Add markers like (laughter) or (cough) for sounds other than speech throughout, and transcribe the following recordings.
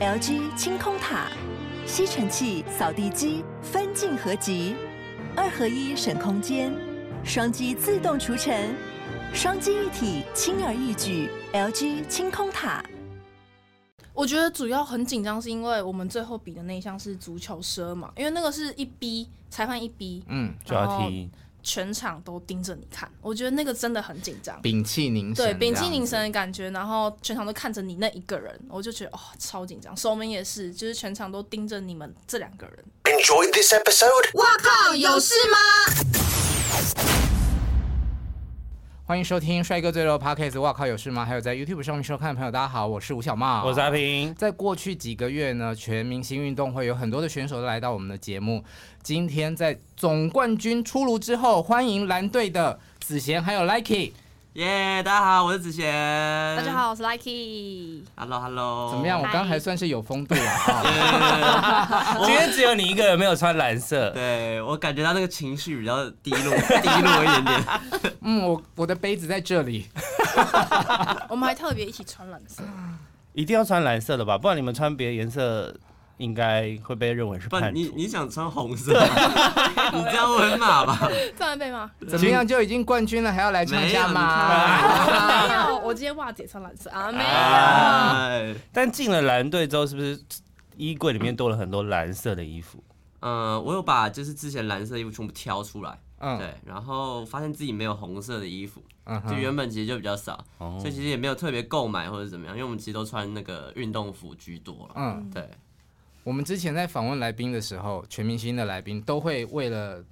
LG 清空塔，吸尘器、扫地机分镜合集，二合一省空间，双击自动除尘，双击一体轻而易举。LG 清空塔。我觉得主要很紧张，是因为我们最后比的那一项是足球奢嘛，因为那个是一逼裁判一逼，嗯，就要踢。全场都盯着你看，我觉得那个真的很紧张，屏气凝神，对，屏气凝神的感觉，然后全场都看着你那一个人，我就觉得哦，超紧张。守门也是，就是全场都盯着你们这两个人。Enjoy this episode。哇靠，有事吗？欢迎收听《帅哥最热 Podcast》，哇靠，有事吗？还有在 YouTube 上面收看的朋友，大家好，我是吴小茂，我是阿平。在过去几个月呢，全明星运动会有很多的选手都来到我们的节目。今天在总冠军出炉之后，欢迎蓝队的子贤还有 Likey。耶，yeah, 大家好，我是子贤。大家好，我是 Lucky。Hello，Hello。怎么样？我刚刚还算是有风度啊。(laughs) 今天只有你一个人没有穿蓝色。(laughs) 对，我感觉到那个情绪比较低落，(laughs) 低落一点点。嗯，我我的杯子在这里。我们还特别一起穿蓝色。一定要穿蓝色的吧？不然你们穿别的颜色。应该会被认为是叛徒。你你想穿红色？(laughs) 你这样会骂吧？这样被骂？怎么样就已经冠军了，还要来参加吗？没有，我今天袜子也穿蓝色啊，没有。但进了蓝队之后，是不是衣柜里面多了很多蓝色的衣服？嗯，我有把就是之前蓝色的衣服全部挑出来，嗯，对，然后发现自己没有红色的衣服，就原本其实就比较少，所以其实也没有特别购买或者怎么样，因为我们其实都穿那个运动服居多了，嗯，对。我们之前在访问来宾的时候，全明星的来宾都会为了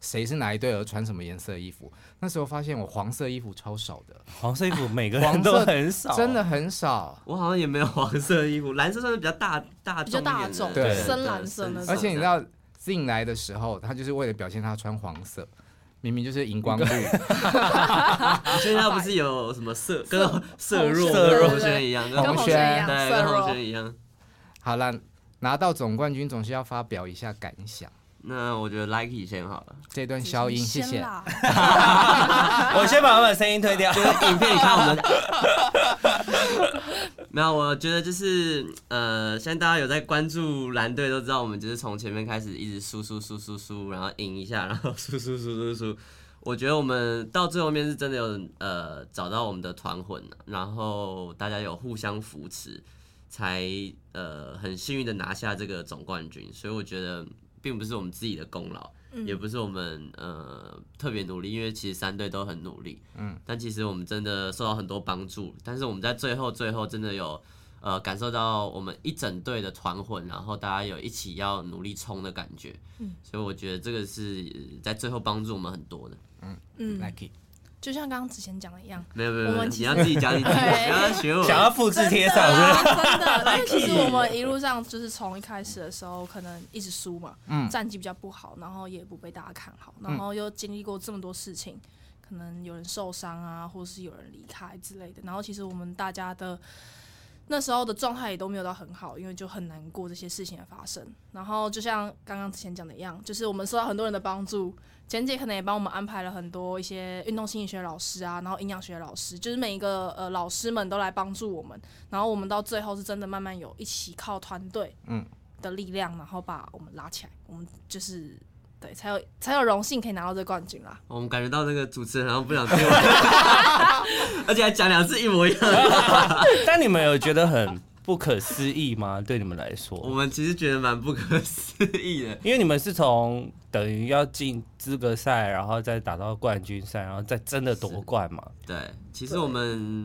谁是哪一队而穿什么颜色的衣服。那时候发现我黄色衣服超少的，黄色衣服每个人都很少，真的很少。我好像也没有黄色衣服，蓝色算是比较大大比较大众，对，深蓝色的。而且你知道进来的时候，他就是为了表现他穿黄色，明明就是荧光绿。所以他不是有什么色跟色弱色弱轩一样，跟红轩对，跟红轩一样。好了。拿到总冠军总是要发表一下感想。那我觉得 Likey 先好了，这段消音，谢谢。(laughs) 我先把我的声音推掉，就是影片里看我们的。(laughs) 没有，我觉得就是呃，现在大家有在关注蓝队，都知道我们就是从前面开始一直输输输输输，然后赢一下，然后输输输输输。(laughs) 我觉得我们到最后面是真的有呃找到我们的团魂，然后大家有互相扶持。才呃很幸运的拿下这个总冠军，所以我觉得并不是我们自己的功劳，嗯、也不是我们呃特别努力，因为其实三队都很努力，嗯，但其实我们真的受到很多帮助，但是我们在最后最后真的有呃感受到我们一整队的团魂，然后大家有一起要努力冲的感觉，嗯，所以我觉得这个是在最后帮助我们很多的，嗯嗯，Likey。就像刚刚之前讲的一样，没有没有，我们你要自己讲，你自己不要学我，想要复制贴上，真的。(laughs) 因为其实我们一路上就是从一开始的时候，可能一直输嘛，嗯，战绩比较不好，然后也不被大家看好，然后又经历过这么多事情，可能有人受伤啊，或是有人离开之类的，然后其实我们大家的那时候的状态也都没有到很好，因为就很难过这些事情的发生。然后就像刚刚之前讲的一样，就是我们受到很多人的帮助。简姐可能也帮我们安排了很多一些运动心理学老师啊，然后营养学老师，就是每一个呃老师们都来帮助我们，然后我们到最后是真的慢慢有一起靠团队嗯的力量，然后把我们拉起来，我们就是对才有才有荣幸可以拿到这个冠军啦。我们感觉到那个主持人好像不想听我，(laughs) (laughs) 而且还讲两次一模一样。(laughs) 但你们有觉得很不可思议吗？对你们来说，我们其实觉得蛮不可思议的，因为你们是从等于要进资格赛，然后再打到冠军赛，然后再真的夺冠嘛。对，其实我们，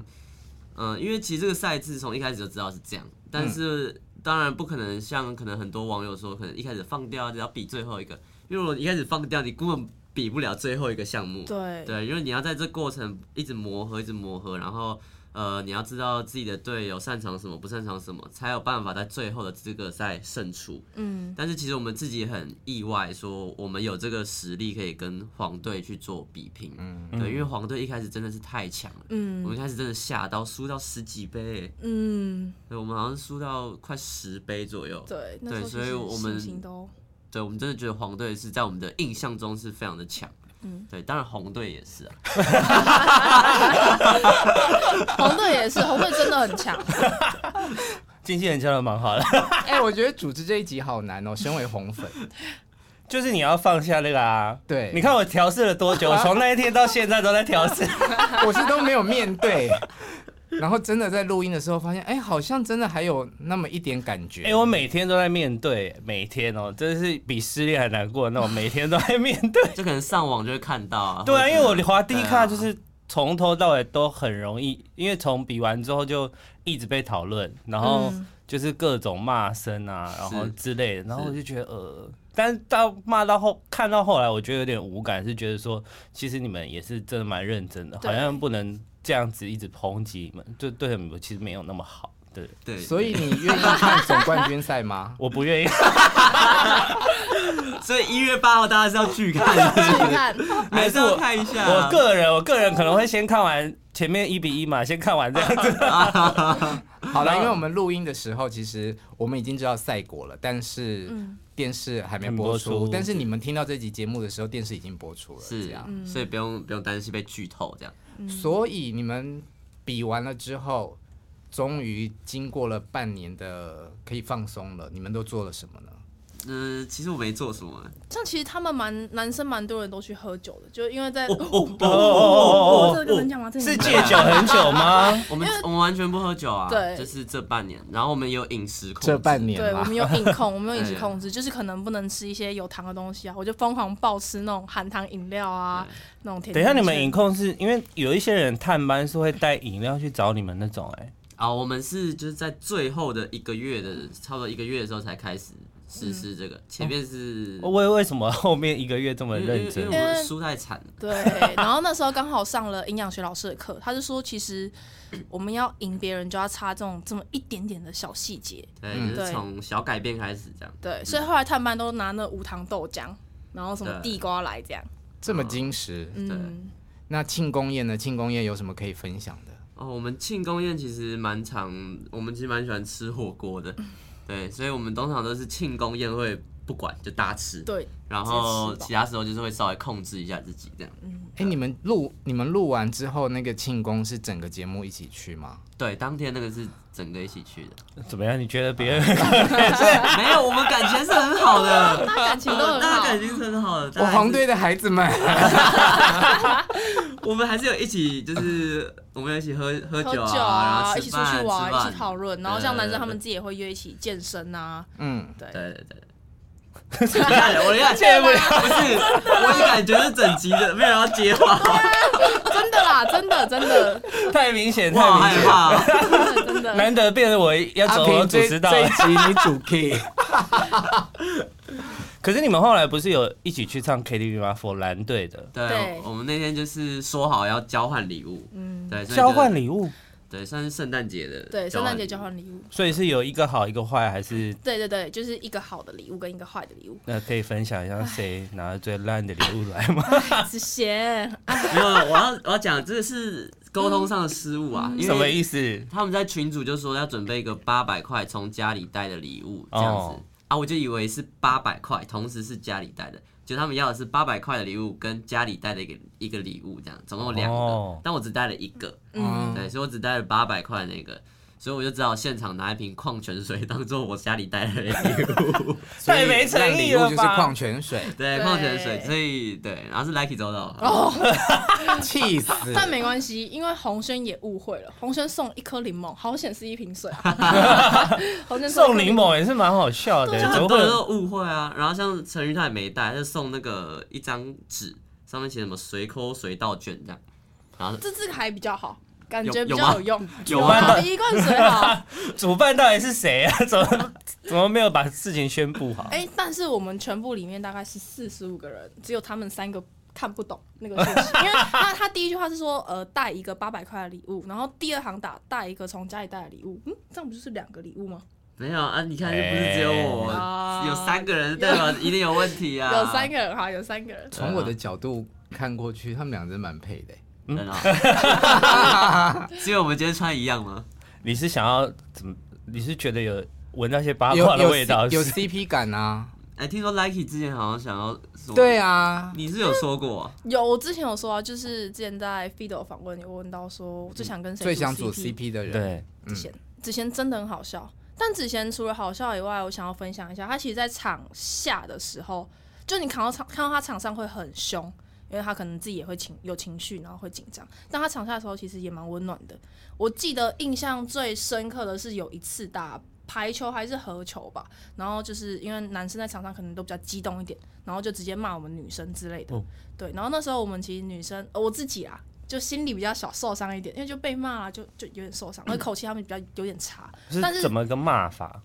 嗯、呃，因为其实这个赛制从一开始就知道是这样，但是当然不可能像可能很多网友说，可能一开始放掉就要比最后一个，因为我一开始放掉，你根本比不了最后一个项目。对，对，因为你要在这过程一直磨合，一直磨合，然后。呃，你要知道自己的队友擅长什么，不擅长什么，才有办法在最后的资格赛胜出。嗯，但是其实我们自己很意外，说我们有这个实力可以跟黄队去做比拼。嗯，对，因为黄队一开始真的是太强了。嗯，我们一开始真的吓到输到十几杯。嗯，对，我们好像输到快十杯左右。对，对，所以我们都对，我们真的觉得黄队是在我们的印象中是非常的强。嗯，对，当然红队也是啊，(laughs) 红队也是，红队真的很强。(laughs) 经纪人教的蛮好的。哎，我觉得主持这一集好难哦，身为红粉，(laughs) 就是你要放下那个啊。对，你看我调试了多久，我从那一天到现在都在调试，我是都没有面对。(laughs) 然后真的在录音的时候发现，哎，好像真的还有那么一点感觉。哎，我每天都在面对，每天哦，真的是比失恋还难过那种，每天都在面对。(laughs) 就可能上网就会看到啊。对啊，因为我滑 D 卡就是从头到尾都很容易，因为从比完之后就一直被讨论，然后就是各种骂声啊，然后之类的，然后我就觉得呃，但是到骂到后看到后来，我觉得有点无感，是觉得说其实你们也是真的蛮认真的，好像不能。这样子一直抨击你们，就对你们其实没有那么好，对对。所以你愿意看总冠军赛吗？(laughs) 我不愿意。(laughs) 所以一月八号大家是要去看，(laughs) 去看，还是要看一下。我个人，我个人可能会先看完前面一比一嘛，先看完这样子。好了，因为我们录音的时候，其实我们已经知道赛果了，但是电视还没播出。播出，但是你们听到这集节目的时候，电视已经播出了，是这样，所以不用不用担心被剧透这样。所以你们比完了之后，终于经过了半年的可以放松了，你们都做了什么呢？嗯、呃，其实我没做什么。像其实他们蛮男生蛮多人都去喝酒的，就因为在哦哦 (laughs) 哦哦这个能讲吗？是戒酒很久吗？我们我们完全不喝酒啊，对，就是这半年，然后我们有饮食控制，这半年，对，我们有饮控，我们有饮食控制，就是可能不能吃一些有糖的东西啊，我就疯狂暴吃那种含糖饮料啊，那种甜。等一下，你们饮控是因为有一些人探班是会带饮料去找你们那种、欸，哎，啊，我们是就是在最后的一个月的，差不多一个月的时候才开始。实施这个，前面是为为什么 (laughs) 后面一个月这么认真？因为我们输太惨了。对，然后那时候刚好上了营养学老师的课，他就说，其实我们要赢别人，就要差这种这么一点点的小细节。对，就是从小改变开始这样。对，所以后来探班都拿那无糖豆浆，然后什么地瓜来这样。这么矜持。嗯。那庆功宴呢？庆功宴有什么可以分享的？哦，我们庆功宴其实蛮常，我们其实蛮喜欢吃火锅的。对，所以我们通常都是庆功宴会不管就大吃，对，然后其他时候就是会稍微控制一下自己这样。嗯，哎，你们录你们录完之后，那个庆功是整个节目一起去吗？对，当天那个是整个一起去的。(laughs) 怎么样？你觉得别人？(laughs) 没有，我们感情是很好的，大家感情都很好，大家感情是很好的。我黄队的孩子们，(laughs) 我们还是有一起就是。我们一起喝喝酒啊，酒啊然后一起出去玩，一起讨论，然后像男生他们自己也会约一起健身啊。嗯，对对对对。(laughs) 我一下接不了，不是，我一感觉是整集的，没有要接话。(laughs) 真的啦，真的真的。太明显，太害怕，真的。难得变成我要走我主持道，这一集你主 key。(laughs) 可是你们后来不是有一起去唱 KTV 吗？for 蓝队的。对，我们那天就是说好要交换礼物。嗯，对，交换礼物。对，算是圣诞节的。对，圣诞节交换礼物。所以是有一个好，一个坏，还是？对对对，就是一个好的礼物跟一个坏的礼物。那可以分享一下谁拿了最烂的礼物来吗？(laughs) 子贤。没有，我要我要讲这个是沟通上的失误啊。什么意思？他们在群主就说要准备一个八百块从家里带的礼物，这样子。啊，我就以为是八百块，同时是家里带的，就他们要的是八百块的礼物跟家里带的一个一个礼物，这样总共有两个，哦、但我只带了一个，嗯，对，所以我只带了八百块那个。所以我就只好现场拿一瓶矿泉水当做我家里带的礼物，(laughs) 太没诚意了吧？就是矿泉水，对，矿泉水，所以对，然后是 Lucky 收到，哦，(laughs) 气死！但没关系，因为洪轩也误会了，洪轩送一颗柠檬，好险是一瓶水啊！(laughs) 洪轩送柠檬也是蛮好笑的，很多人都误会啊。然后像陈瑜他也没带，他就送那个一张纸，上面写什么随扣随到卷这样，然后这这个还比较好。感觉比较有用，(laughs) 有吗？一罐水好。(laughs) 主办到底是谁啊？(laughs) 怎么怎么没有把事情宣布好？哎，但是我们全部里面大概是四十五个人，只有他们三个看不懂那个讯息，因为他他第一句话是说呃带一个八百块的礼物，然后第二行打带一个从家里带的礼物，嗯，这样不就是两个礼物吗？没有啊，你看又不是只有我，有三个人对吧？一定有问题啊。有三个人哈，有三个人。从我的角度看过去，他们俩真蛮配的。嗯，是因为我们今天穿一样吗？你是想要怎么？你是觉得有闻那些八卦的味道，有 CP 感啊？哎，听说 Likey 之前好像想要说，对啊，你是有说过？有，我之前有说啊，就是之前在 Fido 访问有问到说，我最想跟谁最想组 CP 的人？对，子贤，子贤真的很好笑。但子贤除了好笑以外，我想要分享一下，他其实，在场下的时候，就你看到场看到他场上会很凶，因为他可能自己也会情有情绪，然后会紧张。但他场下的时候，其实也蛮温暖的。我记得印象最深刻的是有一次打排球还是合球吧，然后就是因为男生在场上可能都比较激动一点，然后就直接骂我们女生之类的。对，然后那时候我们其实女生，我自己啊。就心里比较小受伤一点，因为就被骂了，就就有点受伤，而口气他们比较有点差。(clears throat) 但是怎么个骂法？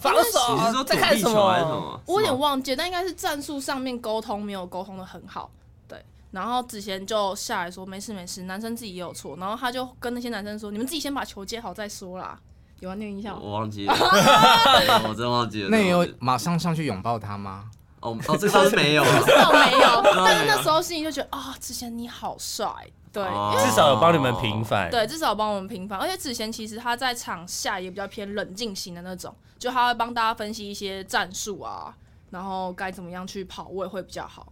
防守？你是说躲避球还是什么？我有点忘记，但应该是战术上面沟通没有沟通的很好。对，然后子贤就下来说没事没事，男生自己也有错。然后他就跟那些男生说，你们自己先把球接好再说啦。有啊，那个印象？我忘记了，(laughs) 我真忘记了。那你有马上上去拥抱他吗？哦哦，这倒是没有，这倒没有。(laughs) 但是那时候心里就觉得啊，子贤你好帅。对，至少有帮你们平反。对，至少有帮我们平反。而且子贤其实他在场下也比较偏冷静型的那种，就他会帮大家分析一些战术啊，然后该怎么样去跑位会比较好。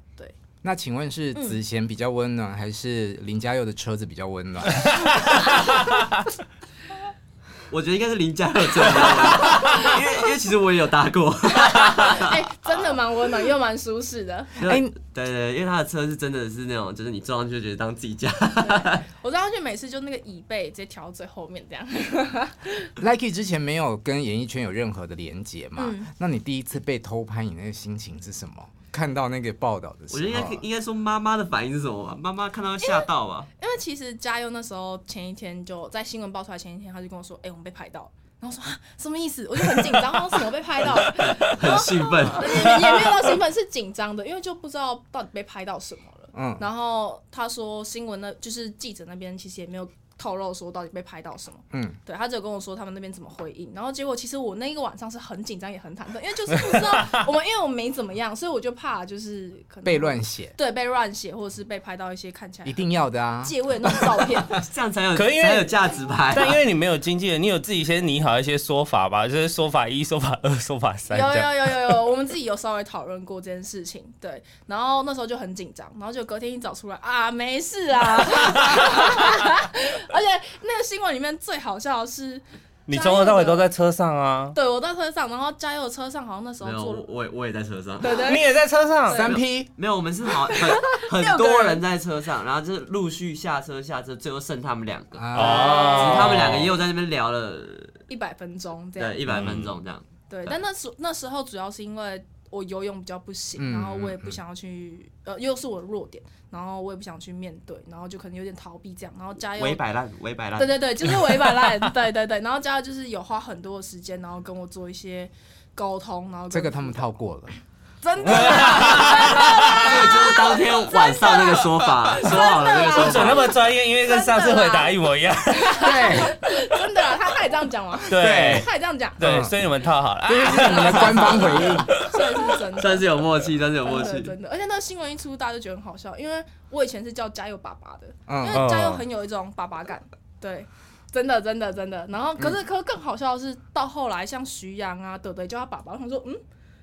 对，那请问是子贤比较温暖，嗯、还是林嘉佑的车子比较温暖？(laughs) 我觉得应该是林嘉佑车子，因为因为其实我也有搭过，(laughs) 哎、欸，真的蛮温暖又蛮舒适的。哎，对，对对，因为他的车是真的是那种，就是你坐上去就觉得当自己家。(laughs) 我坐上去每次就那个椅背直接调到最后面这样。Lucky 之前没有跟演艺圈有任何的连结嘛？嗯、那你第一次被偷拍，你那个心情是什么？看到那个报道的时候，我觉得应该应该说妈妈的反应是什么？妈妈看到吓到吧？因为其实嘉佑那时候前一天就在新闻爆出来前一天，他就跟我说：“哎、欸，我们被拍到。”然后说：“啊，什么意思？”我就很紧张，然后什么被拍到了？很兴奋，也也没有到兴奋，是紧张的，因为就不知道到底被拍到什么了。嗯，然后他说新闻那就是记者那边其实也没有。透露说到底被拍到什么？嗯，对，他只有跟我说他们那边怎么回应，然后结果其实我那一个晚上是很紧张也很忐忑，因为就是不知道我们，因为我们没怎么样，所以我就怕就是可能被乱写，对，被乱写或者是被拍到一些看起来一定要的啊借位那种照片，(laughs) 这样才有可以才有价值拍。但因为你没有经纪人，你有自己先拟好一些说法吧，就是说法一、说法二、说法三。有有有有有，我们自己有稍微讨论过这件事情，对，然后那时候就很紧张，然后就隔天一早出来啊，没事啊，而且那个。新闻里面最好笑的是，你从头到尾都在车上啊？对，我在车上，然后嘉佑车上好像那时候坐，我我也在车上，对对，你也在车上，三 P 没有，我们是好 (laughs) 很很多人在车上，然后就是陆续下车下车，最后剩他们两个。哦，他们两个又在那边聊了一百分钟，这样。对，一百分钟这样，对，但那时那时候主要是因为。我游泳比较不行，然后我也不想要去，呃，又是我的弱点，然后我也不想去面对，然后就可能有点逃避这样，然后嘉佑，围摆烂，围摆烂，对对对，就是围摆烂，(laughs) 对对对，然后嘉佑就是有花很多的时间，然后跟我做一些沟通，然后这个他们套过了。(laughs) 真的，(laughs) 对，就是当天晚上那个说法，说好了那个说法，怎么那么专业？因为跟上次回答一模一样。对，真的，他他也这样讲吗？对，他也这样讲。对，所以你们套好了，这是你们的官方回应，(laughs) 算是真的，算是有默契，算是有默契，真的。而且那个新闻一出，大家就觉得很好笑，因为我以前是叫嘉佑爸爸的，因为嘉佑很有一种爸爸感，对，真的，真的，真的。然后，可是，可是更好笑的是，到后来像徐阳啊、德德叫他爸爸，他说，嗯。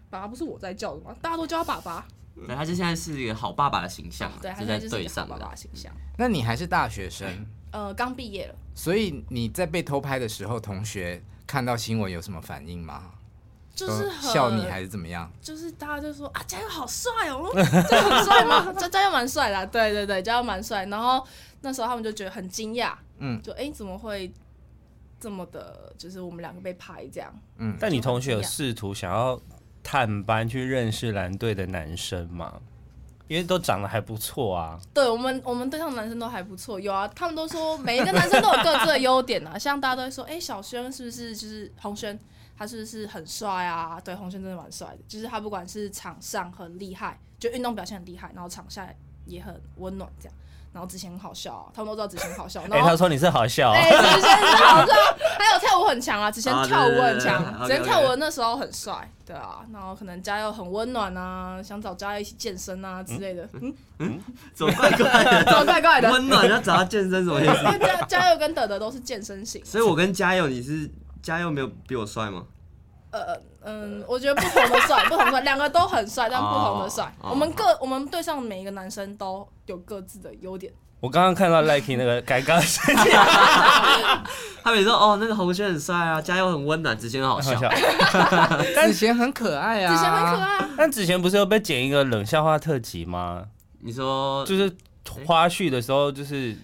爸爸不是我在叫的吗？大家都叫他爸爸。对，他就现在是一个好爸爸的形象，对，他现在就是一个好爸爸的形象。那你还是大学生？呃，刚毕业了。所以你在被偷拍的时候，同学看到新闻有什么反应吗？就是笑你还是怎么样？就是大家就说啊，嘉佑好帅哦，(laughs) 这很帅吗？嘉 (laughs) 嘉佑蛮帅的，对对对，嘉佑蛮帅。然后那时候他们就觉得很惊讶，嗯，就哎、欸、怎么会这么的？就是我们两个被拍这样，嗯。但你同学有试图想要？探班去认识蓝队的男生嘛，因为都长得还不错啊。对我们，我们对象男生都还不错，有啊，他们都说每一个男生都有各自的优点啊。(laughs) 像大家都会说，哎、小轩是不是就是洪轩？他是不是很帅啊？对，洪轩真的蛮帅的，就是他不管是场上很厉害，就运动表现很厉害，然后场下也很温暖这样。然后子贤很好笑啊，他们都知道子贤好笑。哎、欸，他说你是好笑、啊。哎、欸，子贤是好笑，还有跳舞很强啊，子贤跳舞很强，子贤跳舞那时候很帅，对啊。然后可能嘉佑很温暖啊，想找嘉佑一起健身啊之类的。嗯嗯，走怪怪的，走怪怪的。温暖要找他健身什么意思？因为嘉嘉佑跟德德都是健身型。所以我跟嘉佑，你是嘉佑没有比我帅吗？呃嗯，我觉得不同的帅，(laughs) 不同的帅，两个都很帅，但不同的帅。我们各我们队上每一个男生都有各自的优点，我刚刚看到 Likey 那个尴尬的声音，(laughs) 他每次说哦，那个红轩很帅啊，家又很温暖，子贤很好笑，(laughs) 子贤很可爱啊，子贤很可爱啊。但子贤不是有被剪一个冷笑话特辑吗？你说就是花絮的时候，就是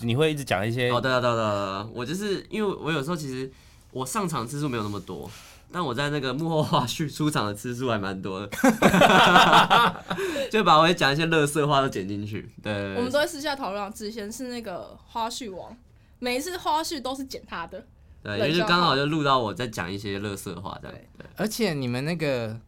你会一直讲一些哦，对啊，对啊，对啊，我就是因为我有时候其实我上场次数没有那么多。但我在那个幕后花絮出场的次数还蛮多的，(laughs) (laughs) 就把我讲一些乐色话都剪进去。对，我们都会私下讨论。之前是那个花絮王，每一次花絮都是剪他的。对，因为就刚好就录到我在讲一些乐色话这样。对，而且你们那个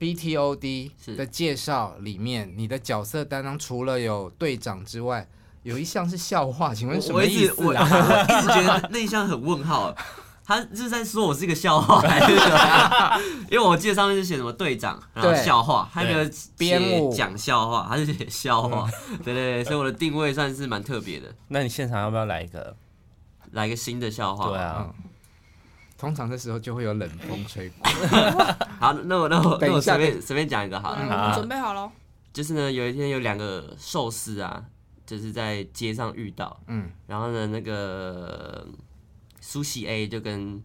BTOD 的介绍里面，你的角色担当除了有队长之外，有一项是笑话，请问什么意思啊？我，我，我，(laughs) 我一直觉得那一项很问号。他就是在说我是一个笑话还是什么？(laughs) 因为我记得上面是写什么队长，然后笑话，还有没有编讲笑话，还是写笑话？对对对，所以我的定位算是蛮特别的。那你现场要不要来一个，来一个新的笑话？对啊，嗯、通常这时候就会有冷风吹过。(laughs) 好，那我那我 (laughs) 那我随便随便讲一个好了。准备好了。就是呢，有一天有两个寿司啊，就是在街上遇到，嗯，然后呢，那个。苏西 A 就跟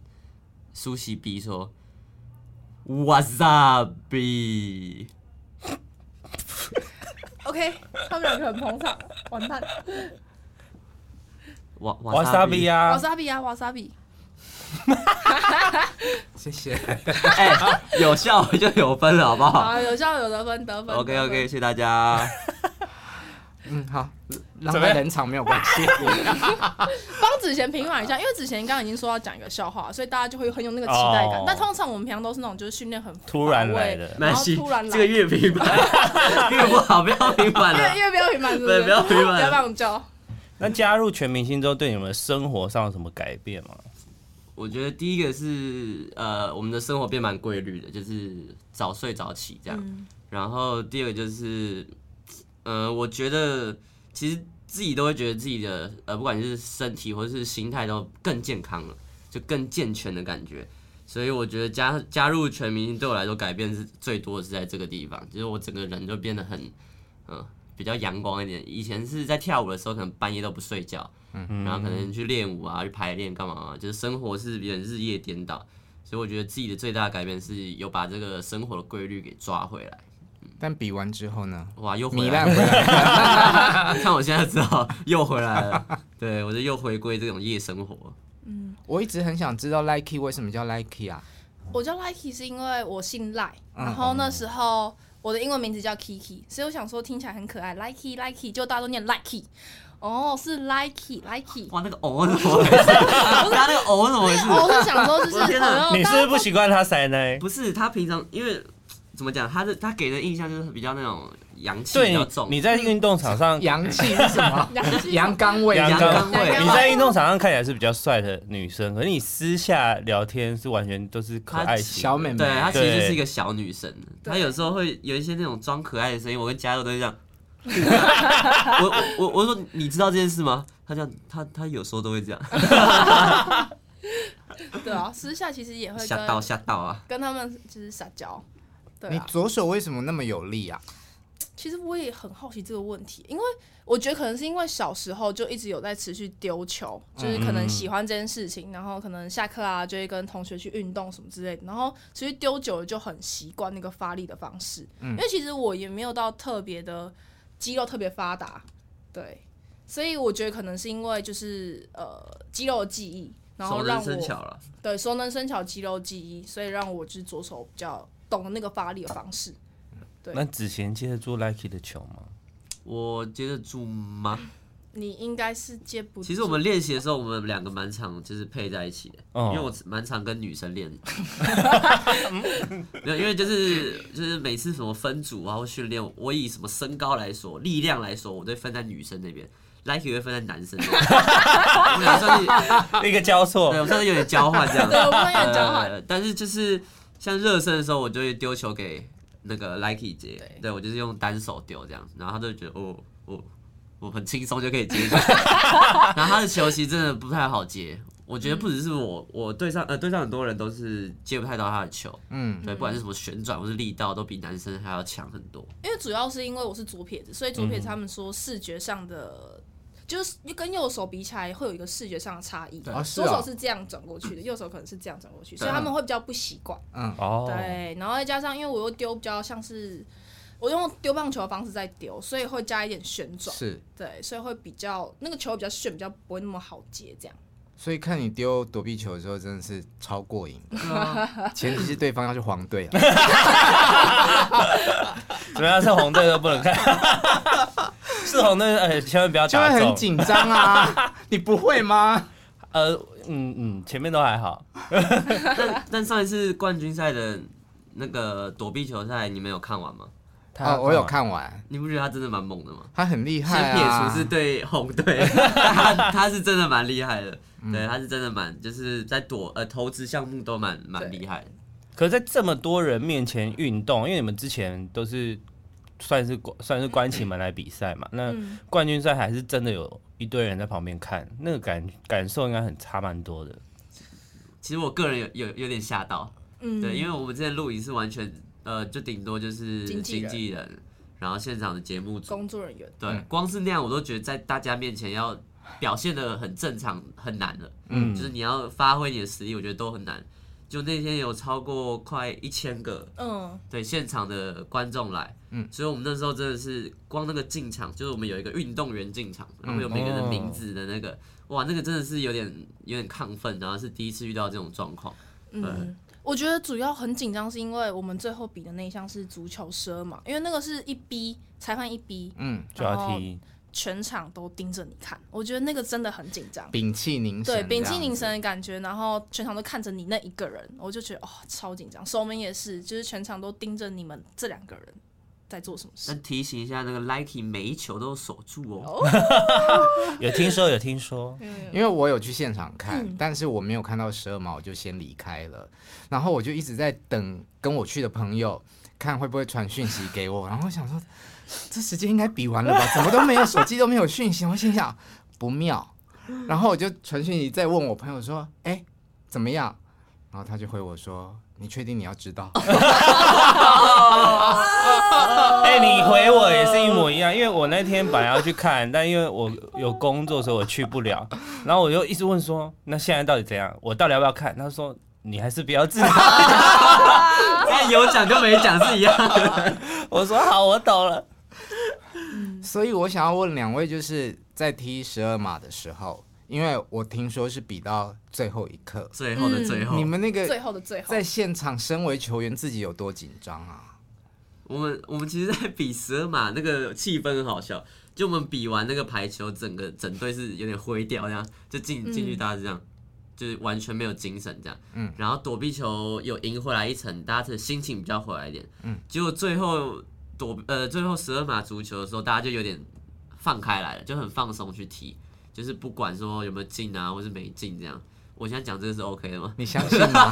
苏西 B 说：“Wasabi。”OK，他们两个很捧场，完蛋。瓦瓦萨比啊，瓦萨比啊，瓦萨比。(laughs) 谢谢。哎、欸，有效就有分了，好不好？好，有效有得分，得分。OK OK，谢谢大家。嗯，好，让他冷场没有关系。(laughs) 帮子贤平反一下，因为子贤刚刚已经说要讲一个笑话，所以大家就会很有那个期待感。但通常我们平常都是那种就是训练很突然来的，然后突然来。这个越平反越不好，不要平反了。越越不要平反，是不是？对，不要平反，不要乱叫。那加入全明星之后，对你们的生活上有什么改变吗？我觉得第一个是呃，我们的生活变蛮规律的，就是早睡早起这样。然后第二个就是。呃，我觉得其实自己都会觉得自己的呃，不管是身体或者是心态都更健康了，就更健全的感觉。所以我觉得加加入全明星对我来说改变是最多的是在这个地方，就是我整个人就变得很嗯、呃、比较阳光一点。以前是在跳舞的时候，可能半夜都不睡觉，嗯，然后可能去练舞啊，去排练干嘛嘛，就是生活是别人日夜颠倒。所以我觉得自己的最大的改变是有把这个生活的规律给抓回来。但比完之后呢？哇，又糜烂回来了！(laughs) 看我现在知道又回来了，对我就又回归这种夜生活。嗯，我一直很想知道 Likey 为什么叫 Likey 啊？我叫 Likey 是因为我姓赖，然后那时候我的英文名字叫 Kiki，所以我想说听起来很可爱，Likey Likey，就大家都念 Likey。哦，是 Likey Likey。哇，那个哦怎么回事？他那个哦怎么回事？我是想说就是，你是不是不习惯他塞呢？不是，他平常因为。怎么讲？他的他给的印象就是比较那种阳气比较重。你在运动场上阳气是什么？(laughs) 阳刚味，阳刚味。你在运动场上看起来是比较帅的女生，可是你私下聊天是完全都是可爱型小美眉。对，她其实就是一个小女生。她有时候会有一些那种装可爱的声音，我跟嘉佑都会这样。(laughs) 我我我说你知道这件事吗？她这样，她她有时候都会这样。(laughs) 对啊，私下其实也会吓到吓到啊，跟他们就是撒娇。啊、你左手为什么那么有力啊？其实我也很好奇这个问题，因为我觉得可能是因为小时候就一直有在持续丢球，就是可能喜欢这件事情，然后可能下课啊就会跟同学去运动什么之类的，然后其实丢久了就很习惯那个发力的方式。因为其实我也没有到特别的肌肉特别发达，对，所以我觉得可能是因为就是呃肌肉的记忆，然后让我对熟能生巧肌肉记忆，所以让我就是左手比较。懂那个发力的方式，对。那子贤接得住 Likey 的球吗？我接得住吗？你应该是接不住。其实我们练习的时候，我们两个蛮常就是配在一起的，哦、因为我蛮常跟女生练。(laughs) 没有，因为就是就是每次什么分组啊或训练，我以什么身高来说、力量来说，我都分在女生那边，Likey 会分在男生那边。(laughs) 我算是 (laughs) 一个交错，对，我们算是有点交换这样。对，我们有点交换、呃。但是就是。像热身的时候，我就会丢球给那个 Likey 接，对，对我就是用单手丢这样，然后他就觉得哦，我我很轻松就可以接住。(laughs) 然后他的球其实真的不太好接，我觉得不只是我，我对上呃对上很多人都是接不太到他的球，嗯，对，不管是什么旋转或是力道，都比男生还要强很多。因为主要是因为我是左撇子，所以左撇子他们说视觉上的就是跟右手比起来会有一个视觉上的差异。对左手是这样转过去的，(clears throat) 右手可能是这样转过去，所以他们会比较不习惯。嗯，哦，对，然后再加上因为我又丢比较像是我用丢棒球的方式在丢，所以会加一点旋转。是，对，所以会比较那个球比较旋，比较不会那么好接这样。所以看你丢躲避球的时候，真的是超过瘾。前提是对方要是黄队啊，怎么样？是红队都不能看，(laughs) 是红队哎，千万不要就会打中。很紧张啊！(laughs) 你不会吗？呃，嗯嗯，前面都还好。(laughs) 但但上一次冠军赛的那个躲避球赛，你们有看完吗？啊，我有看完，你不觉得他真的蛮猛的吗？他很厉害先撇啊！除是对红队，他 (laughs) 他是真的蛮厉害的。对，他是真的蛮，就是在躲呃投资项目都蛮蛮厉害的。可是在这么多人面前运动，因为你们之前都是算是关算是关起门来比赛嘛，(clears throat) 那冠军赛还是真的有一堆人在旁边看，那个感感受应该很差蛮多的。其实我个人有有有点吓到，嗯，对，因为我们之前录影是完全呃，就顶多就是经纪人，然后现场的节目组。工作人员，对，光是那样我都觉得在大家面前要。表现的很正常，很难了，嗯，就是你要发挥你的实力，我觉得都很难。就那天有超过快一千个，嗯，对，现场的观众来，嗯，所以我们那时候真的是光那个进场，就是我们有一个运动员进场，然后有每个人的名字的那个，嗯、哇，那个真的是有点有点亢奋，然后是第一次遇到这种状况。嗯，我觉得主要很紧张，是因为我们最后比的那一项是足球十二码，因为那个是一逼裁判一逼，嗯，就要踢。全场都盯着你看，我觉得那个真的很紧张，屏气凝神，对，屏气凝神的感觉，然后全场都看着你那一个人，我就觉得哦，超紧张。守门也是，就是全场都盯着你们这两个人在做什么事。那提醒一下，那个 Likey 每一球都守住哦。(laughs) 有听说，有听说，因为我有去现场看，嗯、但是我没有看到十二码，我就先离开了。然后我就一直在等跟我去的朋友，看会不会传讯息给我，然后我想说。这时间应该比完了吧？(laughs) 怎么都没有，手机都没有讯息。我心想不妙，然后我就传讯息再问我朋友说：“哎，怎么样？”然后他就回我说：“你确定你要知道？” (laughs) 哎，你回我也是一模一样，因为我那天本来要去看，但因为我有工作，所以我去不了。然后我就一直问说：“那现在到底怎样？我到底要不要看？”他说：“你还是不要知道。(laughs) ”那有讲跟没讲是一样的。(laughs) 我说：“好，我懂了。”所以我想要问两位，就是在踢十二码的时候，因为我听说是比到最后一刻，最后的最后，你们那个最后的最后，在现场身为球员自己有多紧张啊？我们我们其实，在比十二码那个气氛很好笑，就我们比完那个排球，整个整队是有点灰掉，这样就进进去，大家是这样，就是完全没有精神这样。嗯，然后躲避球有赢回来一层，大家的心情比较回来一点。嗯，结果最后。躲呃，最后十二码足球的时候，大家就有点放开来了，就很放松去踢，就是不管说有没有进啊，或是没进这样。我现在讲这个是 OK 的吗？(laughs) 你相信吗？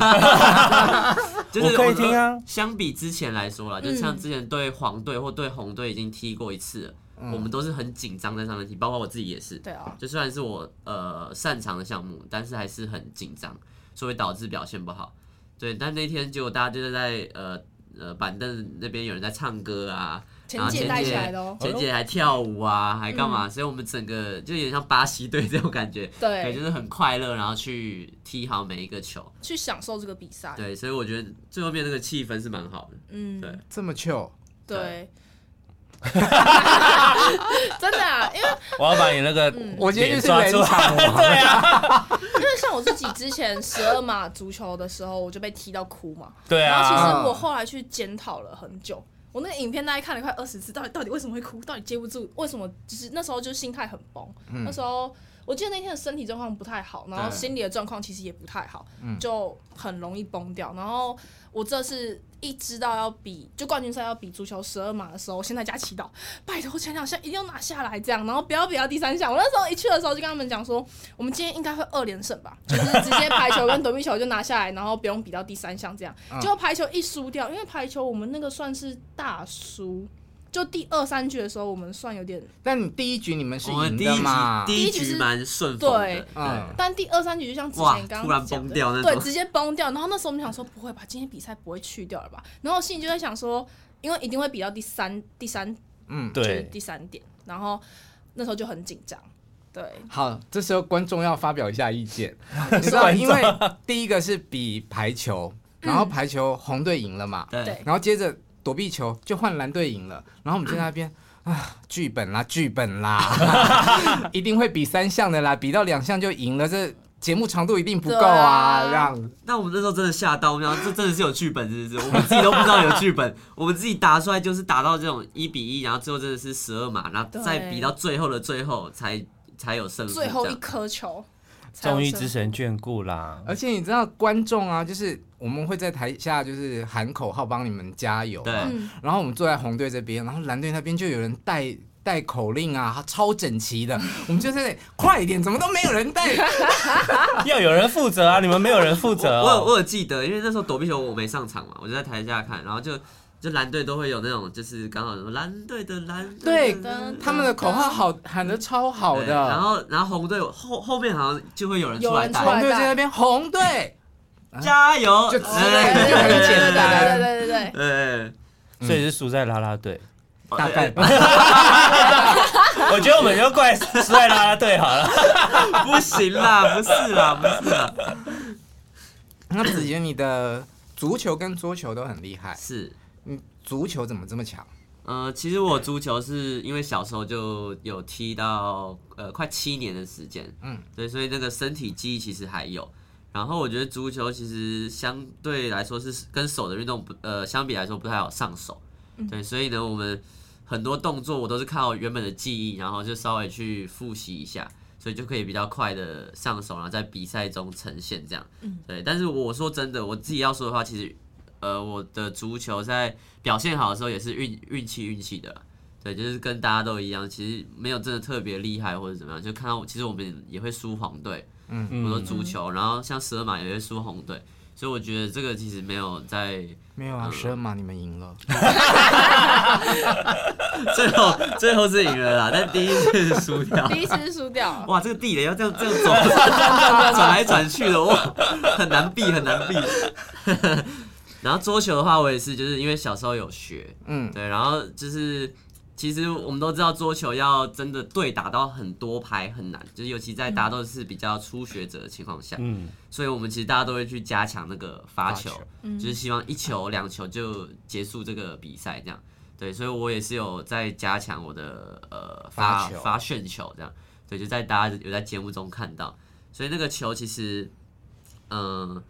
(laughs) 就是我可以听啊。相比之前来说啦，就像之前对黄队或对红队已经踢过一次了，嗯、我们都是很紧张在上面踢，包括我自己也是。对啊。就虽然是我呃擅长的项目，但是还是很紧张，所以导致表现不好。对，但那天结果大家就是在呃。呃，板凳那边有人在唱歌啊，然后前姐前姐还跳舞啊，还干嘛？所以我们整个就有点像巴西队这种感觉，对，就是很快乐，然后去踢好每一个球，去享受这个比赛。对，所以我觉得最后面那个气氛是蛮好的。嗯，对，这么糗，对，(laughs) 真的啊，因为 (laughs) 我要把你那个，我今天就是来场，(laughs) 对啊。像我自己之前十二码足球的时候，我就被踢到哭嘛。对啊。然后其实我后来去检讨了很久，我那个影片大概看了快二十次，到底到底为什么会哭？到底接不住？为什么？就是那时候就心态很崩。那时候我记得那天的身体状况不太好，然后心理的状况其实也不太好，就很容易崩掉。然后。我这次一知道要比就冠军赛要比足球十二码的时候，我现在加祈祷，拜托前两项一定要拿下来，这样，然后不要比到第三项。我那时候一去的时候就跟他们讲说，我们今天应该会二连胜吧，就是直接排球跟躲避球就拿下来，然后不用比到第三项这样。结果排球一输掉，因为排球我们那个算是大输。就第二三局的时候，我们算有点。但你第一局你们是赢的嘛？第一局是蛮顺风的。对，嗯。但第二三局就像之前刚刚突然崩掉那种。对，直接崩掉。然后那时候我们想说，不会吧，今天比赛不会去掉了吧？然后心里就在想说，因为一定会比到第三、第三，嗯，对，第三点。然后那时候就很紧张。对，好，这时候观众要发表一下意见，(laughs) 你知道，因为第一个是比排球，然后排球红队赢了嘛，对，然后接着躲避球就换蓝队赢了，然后我们就在那边 (sighs) 啊，剧本啦，剧本啦，(laughs) 一定会比三项的啦，比到两项就赢了这。节目长度一定不够啊！这样，那我们那时候真的吓到，我们想 (laughs) 这真的是有剧本，是不是？我们自己都不知道有剧本，(laughs) 我们自己打出来就是打到这种一比一，然后最后真的是十二码，然后再比到最后的最后才才有胜负。最后一颗球，终于之神眷顾啦！而且你知道观众啊，就是我们会在台下就是喊口号帮你们加油，对。然后我们坐在红队这边，然后蓝队那边就有人带。带口令啊，超整齐的。我们就在那快一点，怎么都没有人带？(laughs) 要有人负责啊！你们没有人负责、哦。我我，我有记得，因为那时候躲避球我没上场嘛，我就在台下看，然后就就蓝队都会有那种，就是刚好什么蓝队的蓝队，对，他们的口号好喊的超好的。然后然后红队后后面好像就会有人出来打，红队在那边，红队 (laughs) 加油，就之类的，就很简单，对对对对对，所以是输在啦啦队。大概吧，(laughs) (laughs) 我觉得我们就怪输在啦啦队好了，不行啦，不是啦，不是啦。那子杰，你的足球跟桌球都很厉害，是，你足球怎么这么强？呃，其实我足球是因为小时候就有踢到呃快七年的时间，嗯，对，所以那个身体记忆其实还有。然后我觉得足球其实相对来说是跟手的运动不呃相比来说不太好上手，对，所以呢我们。很多动作我都是靠原本的记忆，然后就稍微去复习一下，所以就可以比较快的上手，然后在比赛中呈现这样。对。但是我说真的，我自己要说的话，其实，呃，我的足球在表现好的时候也是运运气运气的，对，就是跟大家都一样，其实没有真的特别厉害或者怎么样，就看到其实我们也会输黄队，嗯，我说足球，然后像十二码也会输红队。所以我觉得这个其实没有在没有啊，十二码你们赢了，(laughs) 最后最后是赢了啦，但第一次是输掉，第一次是输掉，哇，这个地雷要这样这样走，转来转去的哇，很难避很难避。然后桌球的话，我也是就是因为小时候有学，嗯，对，然后就是。其实我们都知道，桌球要真的对打到很多拍很难，就是尤其在大家都是比较初学者的情况下，嗯，所以我们其实大家都会去加强那个发球，发球。就是希望一球两球就结束这个比赛这样，对，所以我也是有在加强我的呃发发，旋球这样，对，就在大家有在节目中看到，所以那个球其实，嗯、呃。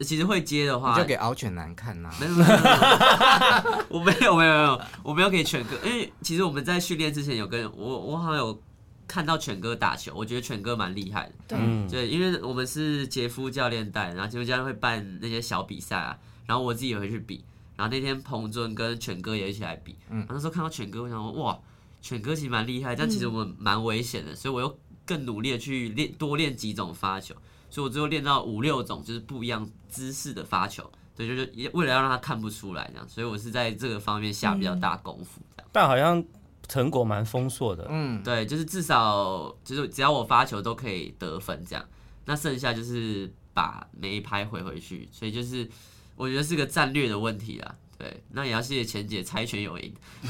其实会接的话，你就给敖犬男看呐、啊。没有没有，(laughs) 我没有没有没有，我没有给犬哥，因为其实我们在训练之前有跟我我好像有看到犬哥打球，我觉得犬哥蛮厉害的。对，对，因为我们是杰夫教练带，然后杰夫教练会办那些小比赛啊，然后我自己也会去比，然后那天彭尊跟犬哥也一起来比，嗯，然后那时候看到犬哥，我想说哇，犬哥其实蛮厉害，但其实我们蛮危险的，所以我又更努力的去练多练几种发球。所以我最后练到五六种，就是不一样姿势的发球，对，就是为了要让他看不出来这样，所以我是在这个方面下比较大功夫这样。但好像成果蛮丰硕的，嗯，对，就是至少就是只要我发球都可以得分这样，那剩下就是把每一拍回回去，所以就是我觉得是个战略的问题啦。对，那也要谢谢钱姐猜拳有赢，(laughs)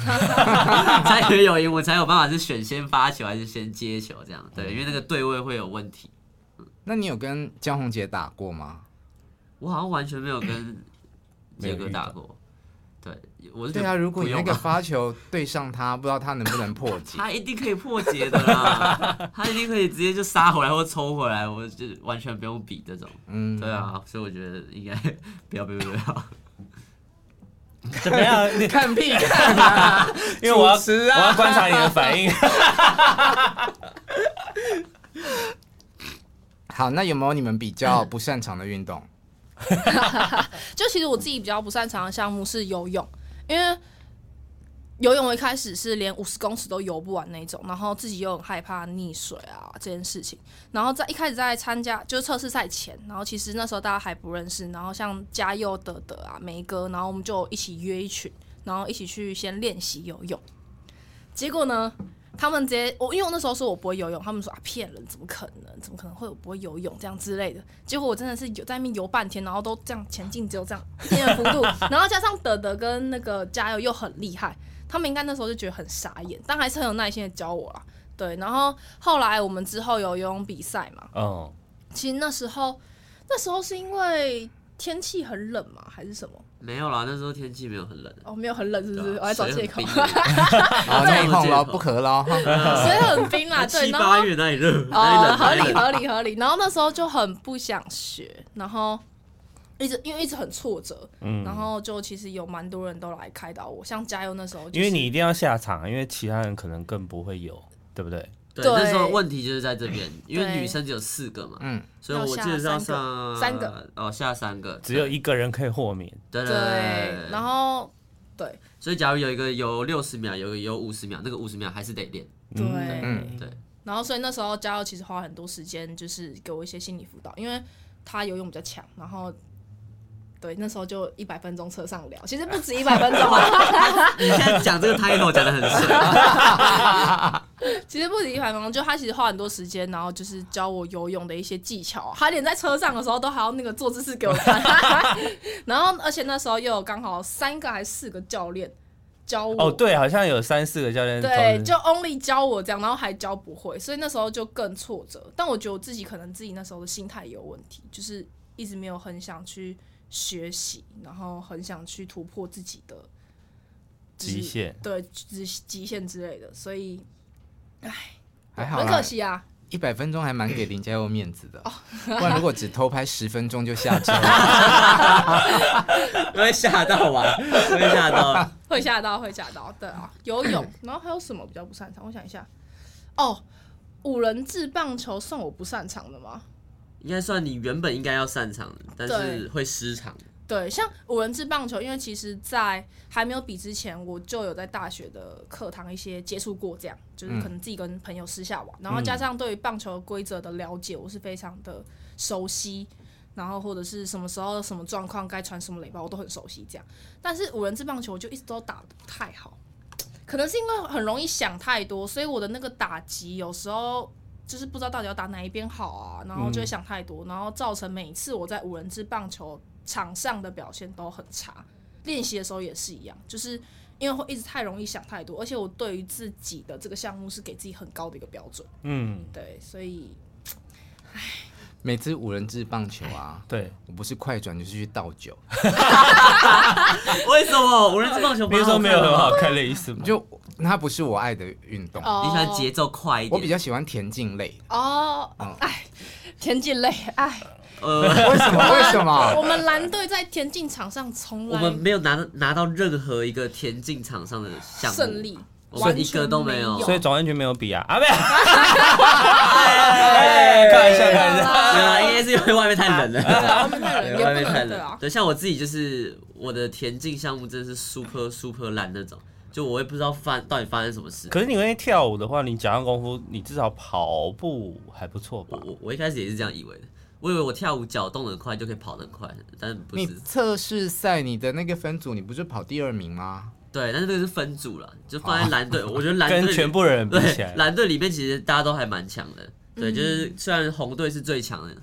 猜拳有赢我才有办法是选先发球还是先接球这样，对，因为那个对位会有问题。那你有跟江宏杰打过吗？我好像完全没有跟 (coughs) 杰哥打过。对，我是对啊。如果你那个发球对上他，不知道他能不能破解？他一定可以破解的啦，(laughs) 他一定可以直接就杀回来或抽回来，我就完全不用比这种。嗯，对啊，所以我觉得应该不要不要不要。怎么样？你看屁看啊！(laughs) 因为我要 (laughs) 我要观察你的反应。好，那有没有你们比较 (coughs) 不擅长的运动？(laughs) 就其实我自己比较不擅长的项目是游泳，因为游泳我一开始是连五十公尺都游不完那种，然后自己又很害怕溺水啊这件事情。然后在一开始在参加就是测试赛前，然后其实那时候大家还不认识，然后像嘉佑、德德啊、梅哥，然后我们就一起约一群，然后一起去先练习游泳。结果呢？他们直接我，因为我那时候说我不会游泳，他们说啊骗人，怎么可能？怎么可能会有不会游泳这样之类的？结果我真的是游在那边游半天，然后都这样前进，只有这样一点点幅度，(laughs) 然后加上德德跟那个加油又很厉害，他们应该那时候就觉得很傻眼，但还是很有耐心的教我啦。对，然后后来我们之后有游泳比赛嘛，嗯，其实那时候那时候是因为天气很冷嘛，还是什么？没有啦，那时候天气没有很冷。哦，没有很冷，是不是？我还找借口。(laughs) 啊，内讧了，不渴了。(laughs) 水很冰啦，对。七八月那里热？哦，合理合理合理。然后那时候就很不想学，然后一直因为一直很挫折，嗯，然后就其实有蛮多人都来开导我，像加油那时候，因为你一定要下场，因为其他人可能更不会有，对不对？对，那时候问题就是在这边，因为女生只有四个嘛，嗯，所以我记得要上三个，哦，下三个，只有一个人可以豁免，对，然后对，所以假如有一个有六十秒，有一个有五十秒，那个五十秒还是得练，对，嗯，对，然后所以那时候嘉佑其实花很多时间，就是给我一些心理辅导，因为他游泳比较强，然后。对，那时候就一百分钟车上聊，其实不止 (laughs) 一百分钟啊。(laughs) 你现在讲这个 title 讲的很顺。(laughs) 其实不止一百分钟，就他其实花很多时间，然后就是教我游泳的一些技巧。他连在车上的时候都还要那个做姿势给我看。然后，而且那时候又有刚好三个还是四个教练教我。哦，对，好像有三四个教练。对，就 only 教我这样，然后还教不会，所以那时候就更挫折。但我觉得我自己可能自己那时候的心态有问题，就是一直没有很想去。学习，然后很想去突破自己的极限，对极极限之类的，所以，唉，还好，很可惜啊。一百分钟还蛮给林嘉佑面子的，不然如果只偷拍十分钟就下车，(laughs) 会吓到吧？会吓到，(laughs) 会吓到，会吓到。对啊，游泳，然后还有什么比较不擅长？我想一下，哦，五人制棒球算我不擅长的吗？应该算你原本应该要擅长的，但是会失常。对，像五人制棒球，因为其实，在还没有比之前，我就有在大学的课堂一些接触过，这样就是可能自己跟朋友私下玩，嗯、然后加上对于棒球规则的了解，我是非常的熟悉，然后或者是什么时候什么状况该传什么雷包，我都很熟悉这样。但是五人制棒球，我就一直都打得不太好，可能是因为很容易想太多，所以我的那个打击有时候。就是不知道到底要打哪一边好啊，然后就会想太多，然后造成每次我在五人制棒球场上的表现都很差。练习的时候也是一样，就是因为会一直太容易想太多，而且我对于自己的这个项目是给自己很高的一个标准。嗯，对，所以，唉，每次五人制棒球啊，对我不是快转就是去倒酒。(laughs) 为什么五人制棒球？(laughs) 比如说没有很好看的意思吗？就。它不是我爱的运动，oh, 你喜欢节奏快一点。我比较喜欢田径类。哦，哎，田径类，哎，呃，为什么？为什么？(laughs) 我们蓝队在田径场上从来我们没有拿拿到任何一个田径场上的项目胜利，我们一个都没有，所以总冠军没有比啊啊，没有，开玩笑，开玩笑，对啊，应该是因为外面太冷了，外面太冷，外面太冷。对，像我自己就是我的田径项目真的是 super super 烂那种。就我也不知道发到底发生什么事。可是你因为跳舞的话，你脚上功夫，你至少跑步还不错吧？我我一开始也是这样以为的，我以为我跳舞脚动得快就可以跑得快，但是不是。你测试赛你的那个分组，你不是跑第二名吗？对，但是这个是分组了，就放在蓝队。我觉得蓝队跟全部人比起来，蓝队里面其实大家都还蛮强的。对，就是虽然红队是最强的，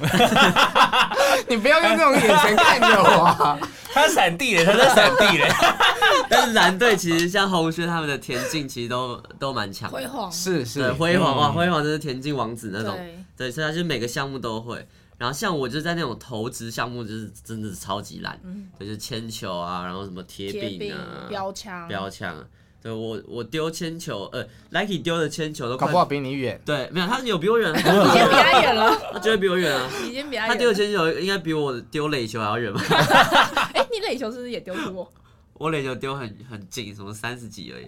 (laughs) 你不要用这种眼神看着我。(laughs) 他闪地的，他在闪地了。(laughs) 但是蓝队其实像红轩他们的田径其实都都蛮强，辉煌是是辉煌哇，辉煌就是田径王子那种。对，所以他就是每个项目都会。然后像我就在那种投掷项目，就是真的是超级烂，就是铅球啊，然后什么铁饼啊、标枪、标枪。对我我丢铅球，呃，Nike 丢的铅球都搞不好比你远。对，没有，他是有比我远，(laughs) 已经比他远了，(laughs) 他绝对比我远啊，已经比他。他丢的铅球应该比我丢垒球还要远吧？(laughs) 哎，你垒球是不是也丢过？我垒球丢很很近，什么三十几而已。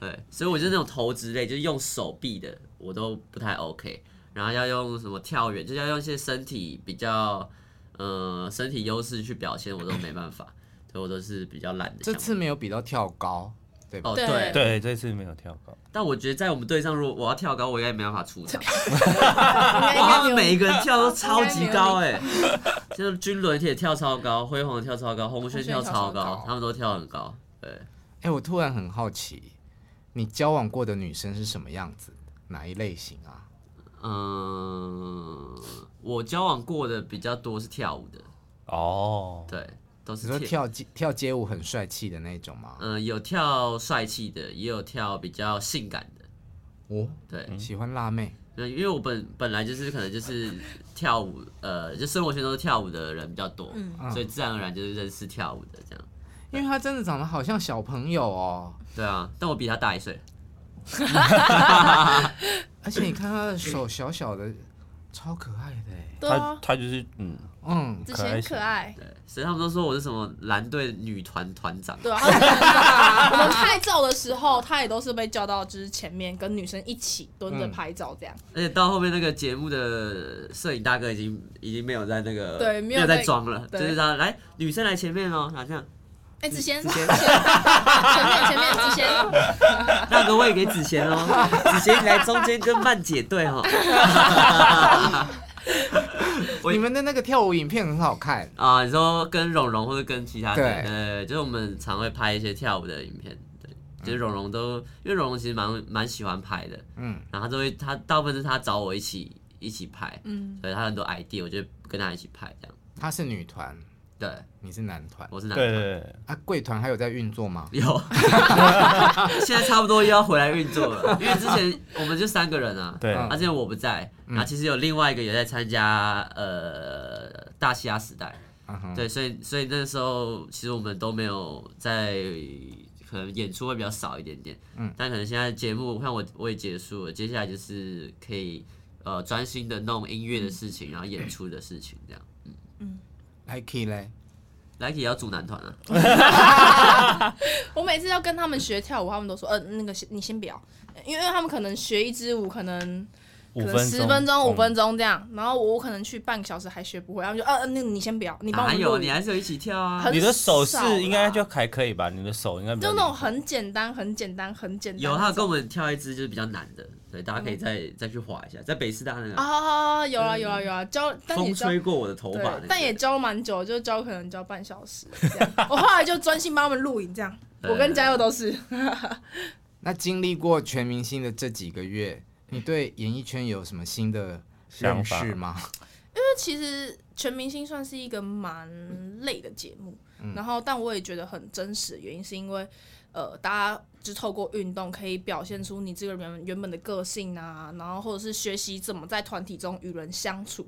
对，所以我就是那种投掷类，就是用手臂的，我都不太 OK。然后要用什么跳远，就要用一些身体比较，呃，身体优势去表现，我都没办法。所以我都是比较懒的。这次没有比到跳高，对吧？哦，对对，这次没有跳高。但我觉得在我们队上，如果我要跳高，我应该没办法出场。(laughs) 他们每一个人跳都超级高哎，就是军伦也跳超高，辉煌跳超高，红轩跳超高，他们都跳很高。对，哎，我突然很好奇，你交往过的女生是什么样子？哪一类型啊？嗯，我交往过的比较多是跳舞的。哦，对。都是说跳街跳街舞很帅气的那种吗？嗯，有跳帅气的，也有跳比较性感的。哦，对，喜欢辣妹。对，因为我本本来就是可能就是跳舞，呃，就生活圈都是跳舞的人比较多，嗯，所以自然而然就是认识跳舞的这样。因为他真的长得好像小朋友哦。对啊，但我比他大一岁。(laughs) 而且你看他的手小小的，超可爱的。他他就是嗯嗯，子贤可爱。对，所以他们都说我是什么蓝队女团团长。对啊，(laughs) 我们拍照的时候，他也都是被叫到就是前面跟女生一起蹲着拍照这样。而且到后面那个节目的摄影大哥已经已经没有在那个对没有在装了，就是他来女生来前面哦，好像。哎，子贤，子贤，前面前面，子贤，(laughs) 让个位给子贤哦，子贤你来中间跟曼姐对哦。(laughs) 你们的那个跳舞影片很好看。啊，你说跟蓉蓉或者跟其他的，呃，就是我们常会拍一些跳舞的影片，对，就是蓉蓉都，因为蓉蓉其实蛮蛮喜欢拍的，嗯，然后他都会，他大部分是他找我一起一起拍，嗯，所以他很多 idea，我就跟他一起拍这样。她是女团。对，你是男团，我是男团。对对对，啊，贵团还有在运作吗？有，(laughs) 现在差不多又要回来运作了。因为之前我们就三个人啊，对，而且我不在，啊，其实有另外一个也在参加，呃，大西亚时代，对，所以所以那时候其实我们都没有在，可能演出会比较少一点点，嗯，但可能现在节目看我我也结束了，接下来就是可以呃专心的弄音乐的事情，然后演出的事情这样，嗯。嗯。Nike 嘞，Nike 要组男团啊！(laughs) 我每次要跟他们学跳舞，他们都说：“呃，那个你先不要，因为他们可能学一支舞可能可能十分钟、五分钟这样，然后我可能去半个小时还学不会，他们就呃，那你先不要，你帮我。”还有，你还是有一起跳啊！你的手势应该就还可以吧？你的手应该就那种很简单、很简单、很简单。有，他跟我们跳一支就是比较难的。对，大家可以再、嗯、再去滑一下，在北师大那个啊，有啊有啊有啊，教，但也教风吹过我的头发、那个，但也教蛮久，就教可能教半小时这样。我后来就专心帮他们录影，这样。我跟嘉佑都是。(laughs) 那经历过全明星的这几个月，你对演艺圈有什么新的认识吗？(laughs) 因为其实全明星算是一个蛮累的节目，嗯、然后但我也觉得很真实的原因是因为。呃，大家就透过运动可以表现出你这个人原本的个性啊，然后或者是学习怎么在团体中与人相处，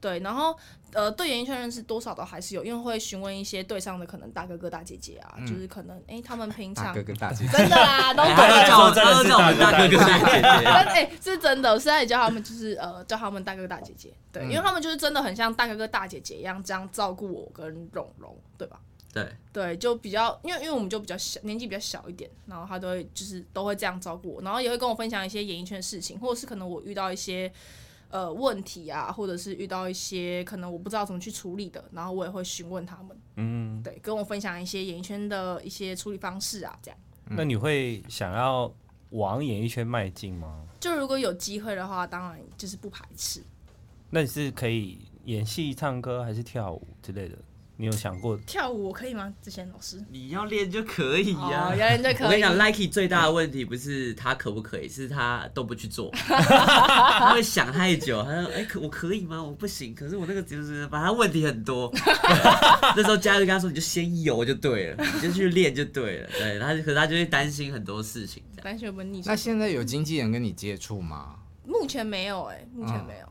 对，然后呃，对演艺圈认识多少都还是有，因为会询问一些队上的可能大哥哥大姐姐啊，嗯、就是可能哎、欸，他们平常大哥哥大姐姐。真的啦，都叫我真的是叫我们大哥哥大姐姐，(laughs) 哎，是真的，我现在也叫他们就是呃，叫他们大哥哥大姐姐，对，嗯、因为他们就是真的很像大哥哥大姐姐一样这样照顾我跟蓉蓉，对吧？对对，就比较，因为因为我们就比较小，年纪比较小一点，然后他都会就是都会这样照顾我，然后也会跟我分享一些演艺圈的事情，或者是可能我遇到一些呃问题啊，或者是遇到一些可能我不知道怎么去处理的，然后我也会询问他们，嗯，对，跟我分享一些演艺圈的一些处理方式啊，这样。那你会想要往演艺圈迈进吗？就如果有机会的话，当然就是不排斥。那你是可以演戏、唱歌还是跳舞之类的？你有想过跳舞我可以吗？之前老师，你要练就可以呀，要练就可以。我跟你讲，Likey 最大的问题不是他可不可以，是他都不去做，(laughs) 他会想太久。他说：“哎，可我可以吗？我不行。可是我那个就是，反正问题很多。(laughs) 那时候家人跟他说：你就先游就对了，你就去练就对了。对，他可是他就会担心很多事情，担心有没有逆。那现在有经纪人跟你接触吗？目前没有，哎，目前没有。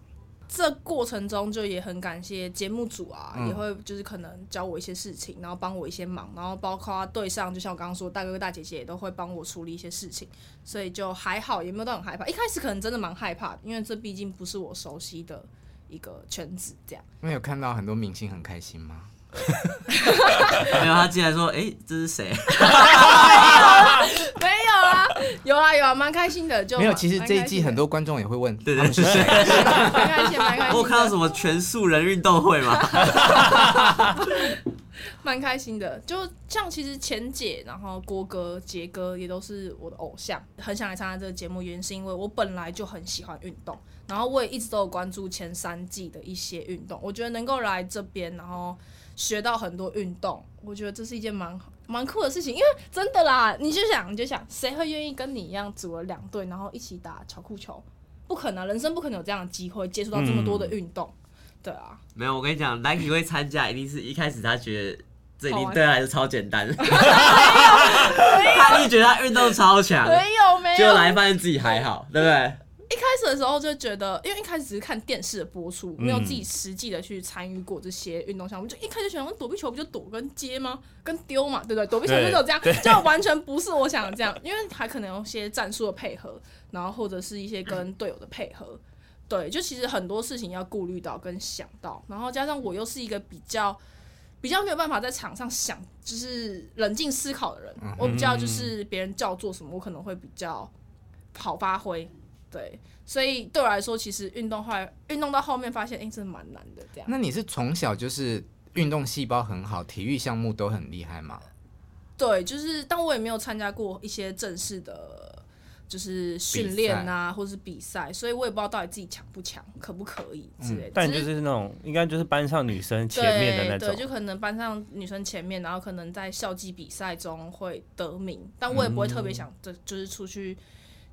这过程中就也很感谢节目组啊，嗯、也会就是可能教我一些事情，然后帮我一些忙，然后包括对上，就像我刚刚说，大哥哥大姐姐也都会帮我处理一些事情，所以就还好，也没有到很害怕。一开始可能真的蛮害怕，因为这毕竟不是我熟悉的一个圈子，这样。没有看到很多明星很开心吗？(laughs) 没有，他进来说：“哎、欸，这是谁？(laughs) ”没有啊，有啊有啊，蛮开心的。就没有，其实这一季很多观众也会问，对对，是谁？蛮开心，蛮开心。我看到什么全素人运动会吗？(laughs) 蛮开心的，就像其实钱姐，然后郭哥、杰哥也都是我的偶像，很想来参加这个节目，原因是因为我本来就很喜欢运动，然后我也一直都有关注前三季的一些运动，我觉得能够来这边，然后。学到很多运动，我觉得这是一件蛮蛮酷的事情，因为真的啦，你就想你就想，谁会愿意跟你一样组了两队，然后一起打巧酷球？不可能，人生不可能有这样的机会接触到这么多的运动，嗯、对啊。没有，我跟你讲，Nike 会参加，一定是一开始他觉得这一定对他来说超简单。(laughs) 他一直觉得他运动超强，没有没有，结果来发现自己还好，对不对？一开始的时候就觉得，因为一开始只是看电视的播出，没有自己实际的去参与过这些运动项目，就一开始想，躲避球不就躲跟接吗？跟丢嘛，对不对？躲避球就这样，就完全不是我想的这样，因为还可能有些战术的配合，然后或者是一些跟队友的配合，对，就其实很多事情要顾虑到跟想到，然后加上我又是一个比较比较没有办法在场上想，就是冷静思考的人，我比较就是别人叫做什么，我可能会比较好发挥。对，所以对我来说，其实运动后来运动到后面发现，哎、欸，真的蛮难的。这样，那你是从小就是运动细胞很好，体育项目都很厉害吗？对，就是，但我也没有参加过一些正式的，就是训练啊，赛或是比赛，所以我也不知道到底自己强不强，可不可以之类的。嗯、但就是那种，应该就是班上女生前面的那种，对，对，就可能班上女生前面，然后可能在校际比赛中会得名，但我也不会特别想，就就是出去。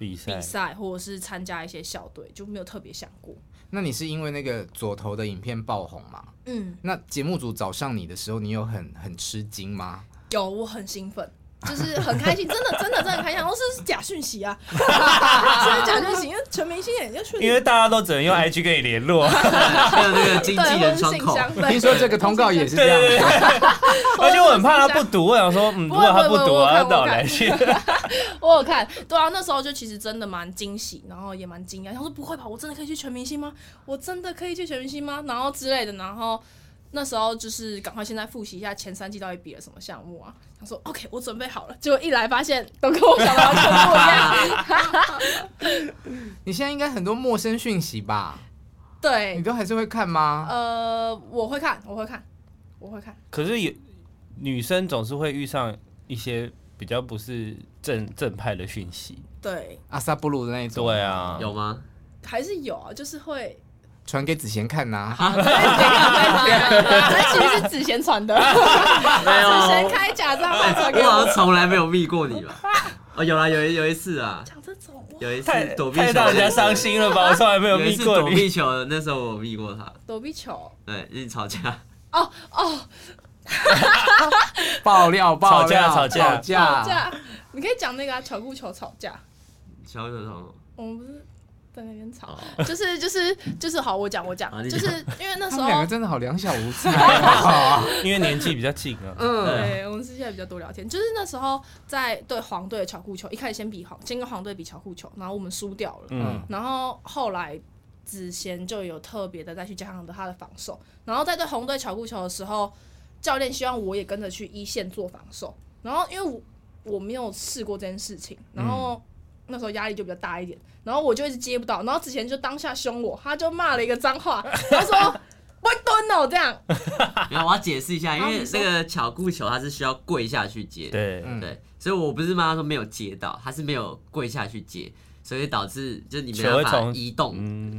比赛或者是参加一些校队，就没有特别想过。那你是因为那个左头的影片爆红吗？嗯。那节目组找上你的时候，你有很很吃惊吗？有，我很兴奋。就是很开心，真的真的真的很开心。我说是假讯息啊，(laughs) 是假讯息，因为全明星也就因为大家都只能用 IG 跟你联络，还有那个经纪人窗口。听说这个通告也是这样，而且我很怕他不读，我想说，嗯，如果他不读，我要到来去。我有看，对啊，那时候就其实真的蛮惊喜，然后也蛮惊讶，想说不会吧，我真的可以去全明星吗？我真的可以去全明星吗？然后之类的，然后。那时候就是赶快现在复习一下前三季到底比了什么项目啊？他说：“OK，我准备好了。”结果一来发现都跟我想的完全不一样。(laughs) 你现在应该很多陌生讯息吧？对，你都还是会看吗？呃，我会看，我会看，我会看。可是有女生总是会遇上一些比较不是正正派的讯息。对，阿萨布鲁的那一种。对啊，有吗？还是有啊，就是会。传给子贤看呐，(laughs) 啊，这其实是子贤传的，没有，子贤开假账号传给我，我好像从来没有密过你吧？哦，有啦，有一有一次啊，讲这种，有一次躲避球，让人家伤心了吧？我从来没有密过你。躲避球，那时候我密过他。躲避球，对，一起吵架。哦哦，爆料，爆料，吵架，吵架，吵架。你可以讲那个巧固球吵架。巧固球吵我们不是。在那边吵，就是就是就是好，我讲我讲，就是因为那时候两个真的好两小无猜，(laughs) 因为年纪比较近啊。嗯，对，我们私下比较多聊天。就是那时候在对黄队的巧固球，一开始先比黄，先跟黄队比巧固球，然后我们输掉了。嗯，然后后来子贤就有特别的再去加强的他的防守，然后在对红队巧固球的时候，教练希望我也跟着去一线做防守，然后因为我我没有试过这件事情，然后。那时候压力就比较大一点，然后我就一直接不到，然后之前就当下凶我，他就骂了一个脏话，(laughs) 他说“我蹲哦”这样。然后我要解释一下，因为那个巧固球它是需要跪下去接，对对，所以我不是骂他说没有接到，他是没有跪下去接，所以导致就你没办法移动，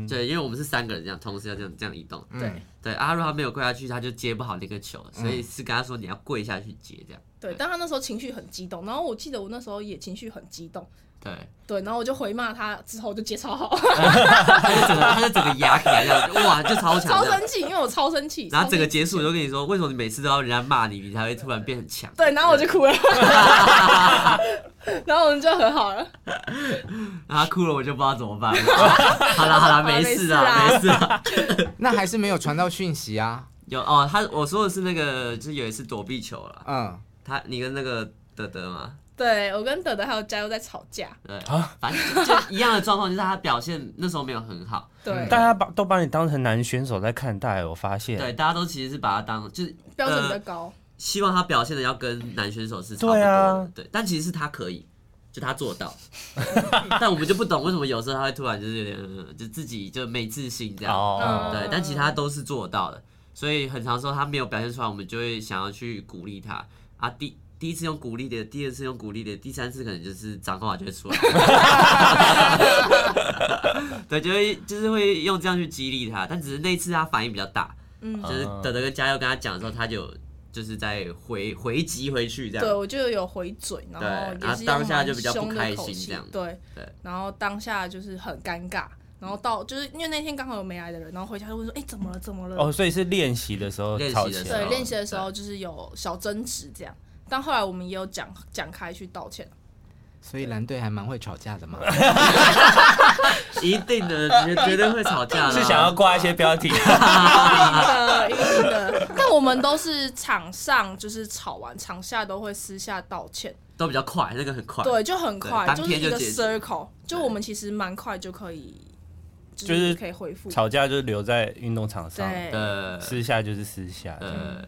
对，因为我们是三个人这样同时要这样这样移动，对对，阿如他没有跪下去，他就接不好那个球，所以是跟他说你要跪下去接这样。对，但他那时候情绪很激动，然后我记得我那时候也情绪很激动。对对，然后我就回骂他，之后就接超好，他就整个他就整个牙起来这样，哇，就超强，超生气，因为我超生气。然后整个结束，我就跟你说，为什么你每次都要人家骂你，你才会突然变很强？对，然后我就哭了，然后我们就和好了。然后他哭了，我就不知道怎么办 (laughs) 了。好了好了，没事啊，没事啊。(laughs) (laughs) 那还是没有传到讯息啊？有哦，他我说的是那个，就是有一次躲避球了。嗯，他你跟那个德德吗？对，我跟德德还有嘉佑在吵架，对啊，反正就一样的状况，就是他表现那时候没有很好，(laughs) 对，大家把都把你当成男选手在看待，我发现，对，大家都其实是把他当就是标准比较高，希望他表现的要跟男选手是差不多的，对啊，对，但其实是他可以，就他做到，(laughs) 但我们就不懂为什么有时候他会突然就是有点就自己就没自信这样，对，但其他都是做到的，所以很常说他没有表现出来，我们就会想要去鼓励他。啊，第。第一次用鼓励的，第二次用鼓励的，第三次可能就是脏话就会出来。(laughs) 对，就会就是会用这样去激励他，但只是那一次他反应比较大，嗯，就是德德跟嘉佑跟他讲的时候，他就就是在回回击回去这样。对，我就有回嘴，然后也是当下就比较不开心这样。对对，然后当下就是很尴尬，然后到就是因为那天刚好有没来的人，然后回家就会说：“哎、欸，怎么了？怎么了？”哦，所以是练习的时候吵起来，对，练习的时候就是有小争执这样，但后来我们也有讲讲开去道歉。所以蓝队还蛮会吵架的嘛，(laughs) 一定的，绝绝对会吵架。是想要挂一些标题，(laughs) 一定的。但我们都是场上就是吵完，场下都会私下道歉，都比较快，那个很快，对，就很快，就是一个 circle，就我们其实蛮快就可以，就是可以恢复。吵架就留在运动场上，对，私下就是私下。嗯，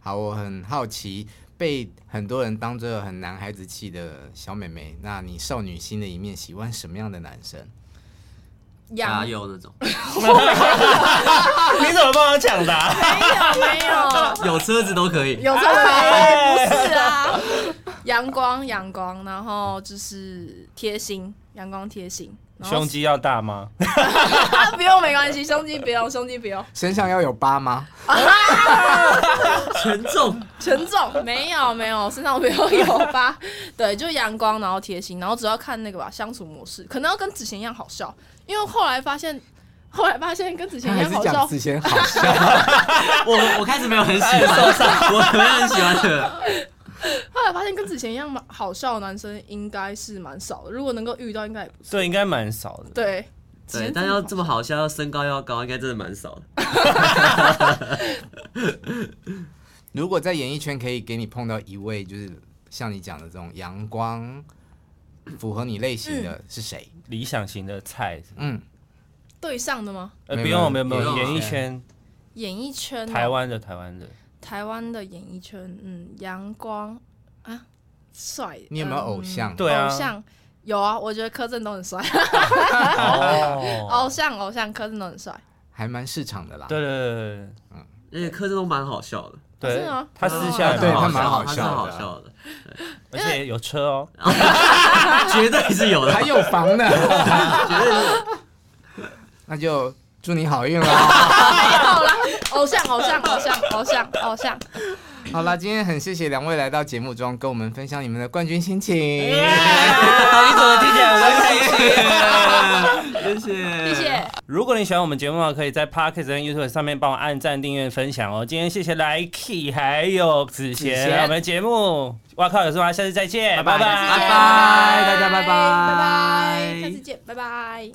好，我很好奇。被很多人当着很男孩子气的小妹妹，那你少女心的一面喜欢什么样的男生？亚优那种。(laughs) 你怎么帮我抢答？没有没有，有车子都可以，有车子可以，不是啊。阳光阳光，然后就是贴心，阳光贴心。胸肌要大吗？(laughs) 不用，没关系，胸肌不用，胸肌不用。身上要有疤吗？(laughs) 沉重，沉重，没有没有，身上不用有疤。(laughs) 对，就阳光，然后贴心，然后主要看那个吧，相处模式，可能要跟子贤一样好笑，因为后来发现，后来发现跟子贤一样好笑。子贤好笑，我我开始没有很喜欢，我没有很喜欢的。后来发现跟之前一样好笑的男生应该是蛮少的，如果能够遇到，应该也不错。对，应该蛮少的。对，对，但要这么好笑，要身高要高，应该真的蛮少的。(laughs) 如果在演艺圈可以给你碰到一位，就是像你讲的这种阳光、符合你类型的是谁？理想型的菜？嗯，对上的吗？呃，不用，没有，没有，演艺圈，演艺圈，台湾的，台湾的。台湾的演艺圈，嗯，阳光啊，帅。你有没有偶像？对啊，偶像有啊，我觉得柯震东很帅。(laughs) 偶像偶像，柯震东很帅，还蛮市场的啦。对对对对，嗯，而且柯震东蛮好笑的。对啊，他私下对他蛮好笑，好笑的，而且有车哦，(laughs) 绝对是有的，还有房呢，(laughs) 绝对是。那就。祝你好运啦！好了，偶像，偶像，偶像，偶像，偶像。好啦，今天很谢谢两位来到节目中跟我们分享你们的冠军心情。你怎么听起来很开心？谢谢，谢谢。如果你喜欢我们节目的话，可以在 Podcast 跟 YouTube 上面帮我按赞、订阅、分享哦。今天谢谢 Liky 还有子贤，我们节目哇靠有事吗？下次再见，拜拜，拜拜，大家拜拜，拜拜，下次见，拜拜。